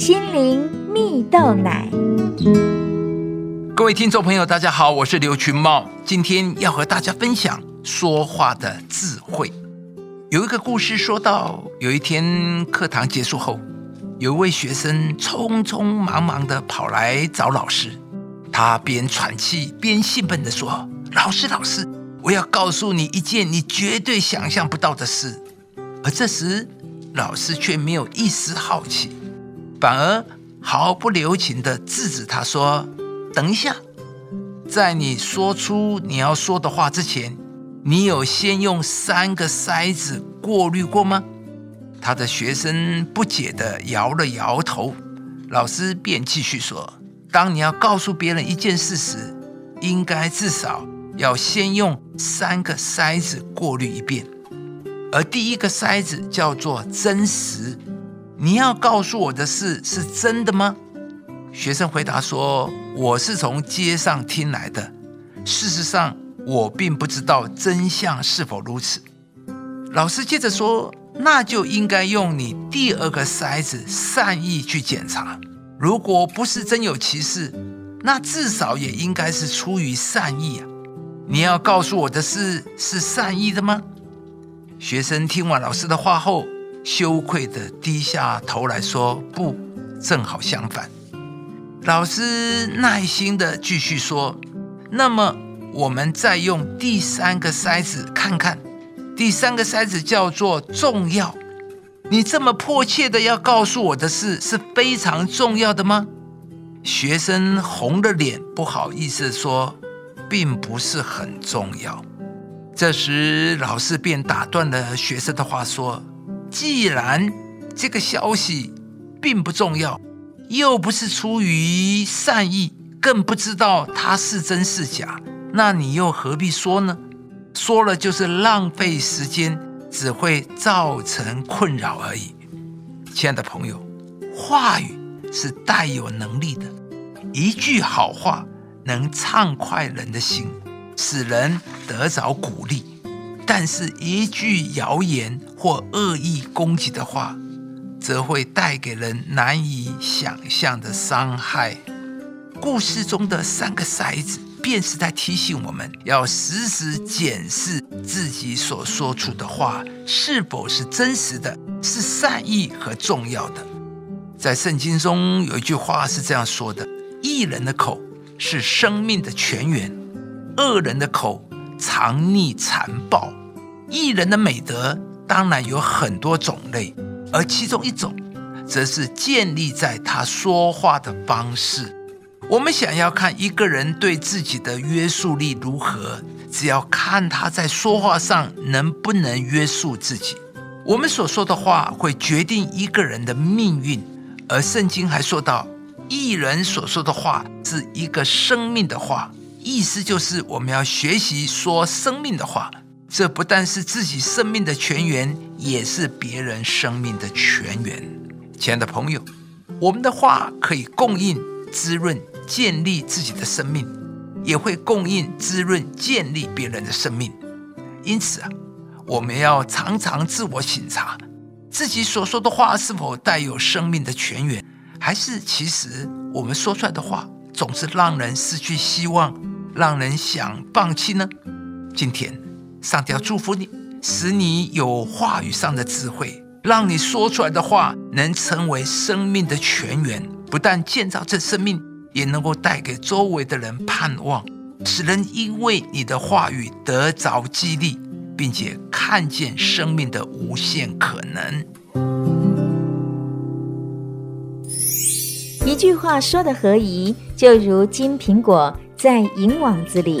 心灵蜜豆奶。各位听众朋友，大家好，我是刘群茂，今天要和大家分享说话的智慧。有一个故事说到，有一天课堂结束后，有一位学生匆匆忙忙的跑来找老师，他边喘气边兴奋的说：“老师，老师，我要告诉你一件你绝对想象不到的事。”而这时，老师却没有一丝好奇，反而毫不留情的制止他说：“等一下，在你说出你要说的话之前，你有先用三个筛子过滤过吗？”他的学生不解的摇了摇头，老师便继续说：“当你要告诉别人一件事时，应该至少要先用三个筛子过滤一遍。”而第一个筛子叫做真实，你要告诉我的事是真的吗？学生回答说：“我是从街上听来的，事实上我并不知道真相是否如此。”老师接着说：“那就应该用你第二个筛子善意去检查，如果不是真有其事，那至少也应该是出于善意啊！你要告诉我的事是善意的吗？”学生听完老师的话后，羞愧地低下头来说：“不，正好相反。”老师耐心地继续说：“那么，我们再用第三个筛子看看。第三个筛子叫做重要。你这么迫切的要告诉我的事是非常重要的吗？”学生红了脸，不好意思说：“并不是很重要。”这时，老师便打断了学生的话，说：“既然这个消息并不重要，又不是出于善意，更不知道它是真是假，那你又何必说呢？说了就是浪费时间，只会造成困扰而已。”亲爱的朋友，话语是带有能力的，一句好话能畅快人的心。使人得着鼓励，但是一句谣言或恶意攻击的话，则会带给人难以想象的伤害。故事中的三个筛子，便是在提醒我们要时时检视自己所说出的话是否是真实的，是善意和重要的。在圣经中有一句话是这样说的：“一人的口是生命的泉源。”恶人的口藏匿残暴，艺人的美德当然有很多种类，而其中一种，则是建立在他说话的方式。我们想要看一个人对自己的约束力如何，只要看他在说话上能不能约束自己。我们所说的话会决定一个人的命运，而圣经还说到，艺人所说的话是一个生命的话。意思就是，我们要学习说生命的话。这不但是自己生命的泉源，也是别人生命的泉源。亲爱的朋友，我们的话可以供应、滋润、建立自己的生命，也会供应、滋润、建立别人的生命。因此啊，我们要常常自我省察，自己所说的话是否带有生命的泉源，还是其实我们说出来的话总是让人失去希望。让人想放弃呢？今天，上帝要祝福你，使你有话语上的智慧，让你说出来的话能成为生命的泉源，不但建造这生命，也能够带给周围的人盼望，使人因为你的话语得着激励，并且看见生命的无限可能。一句话说的合宜，就如金苹果。在银网子里。